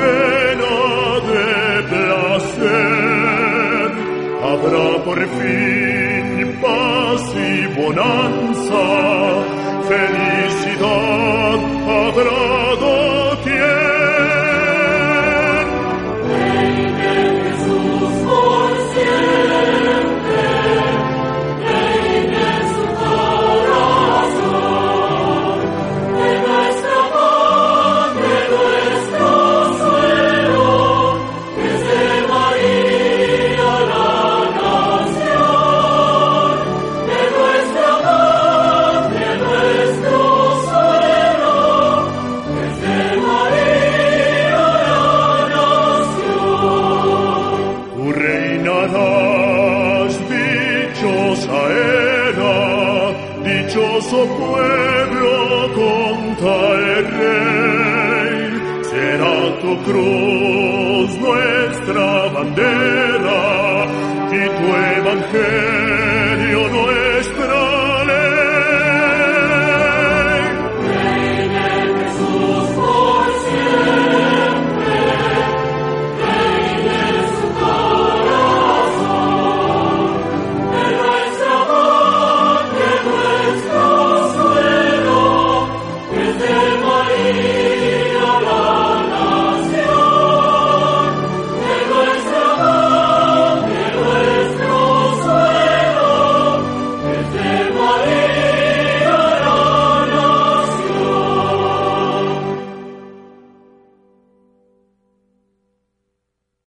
llena de placer. Habrá por fin paz y bonanza, felicidad habrá dichoso pueblo contra el rey. Será tu cruz nuestra bandera y tu evangelio.